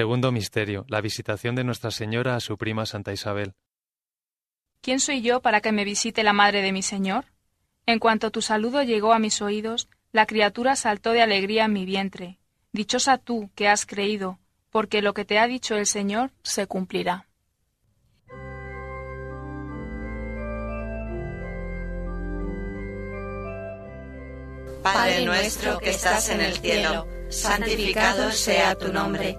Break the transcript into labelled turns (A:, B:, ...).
A: Segundo misterio, la visitación de Nuestra Señora a su prima Santa Isabel.
B: ¿Quién soy yo para que me visite la madre de mi Señor? En cuanto tu saludo llegó a mis oídos, la criatura saltó de alegría en mi vientre. Dichosa tú que has creído, porque lo que te ha dicho el Señor se cumplirá.
C: Padre nuestro que estás en el cielo, santificado sea tu nombre,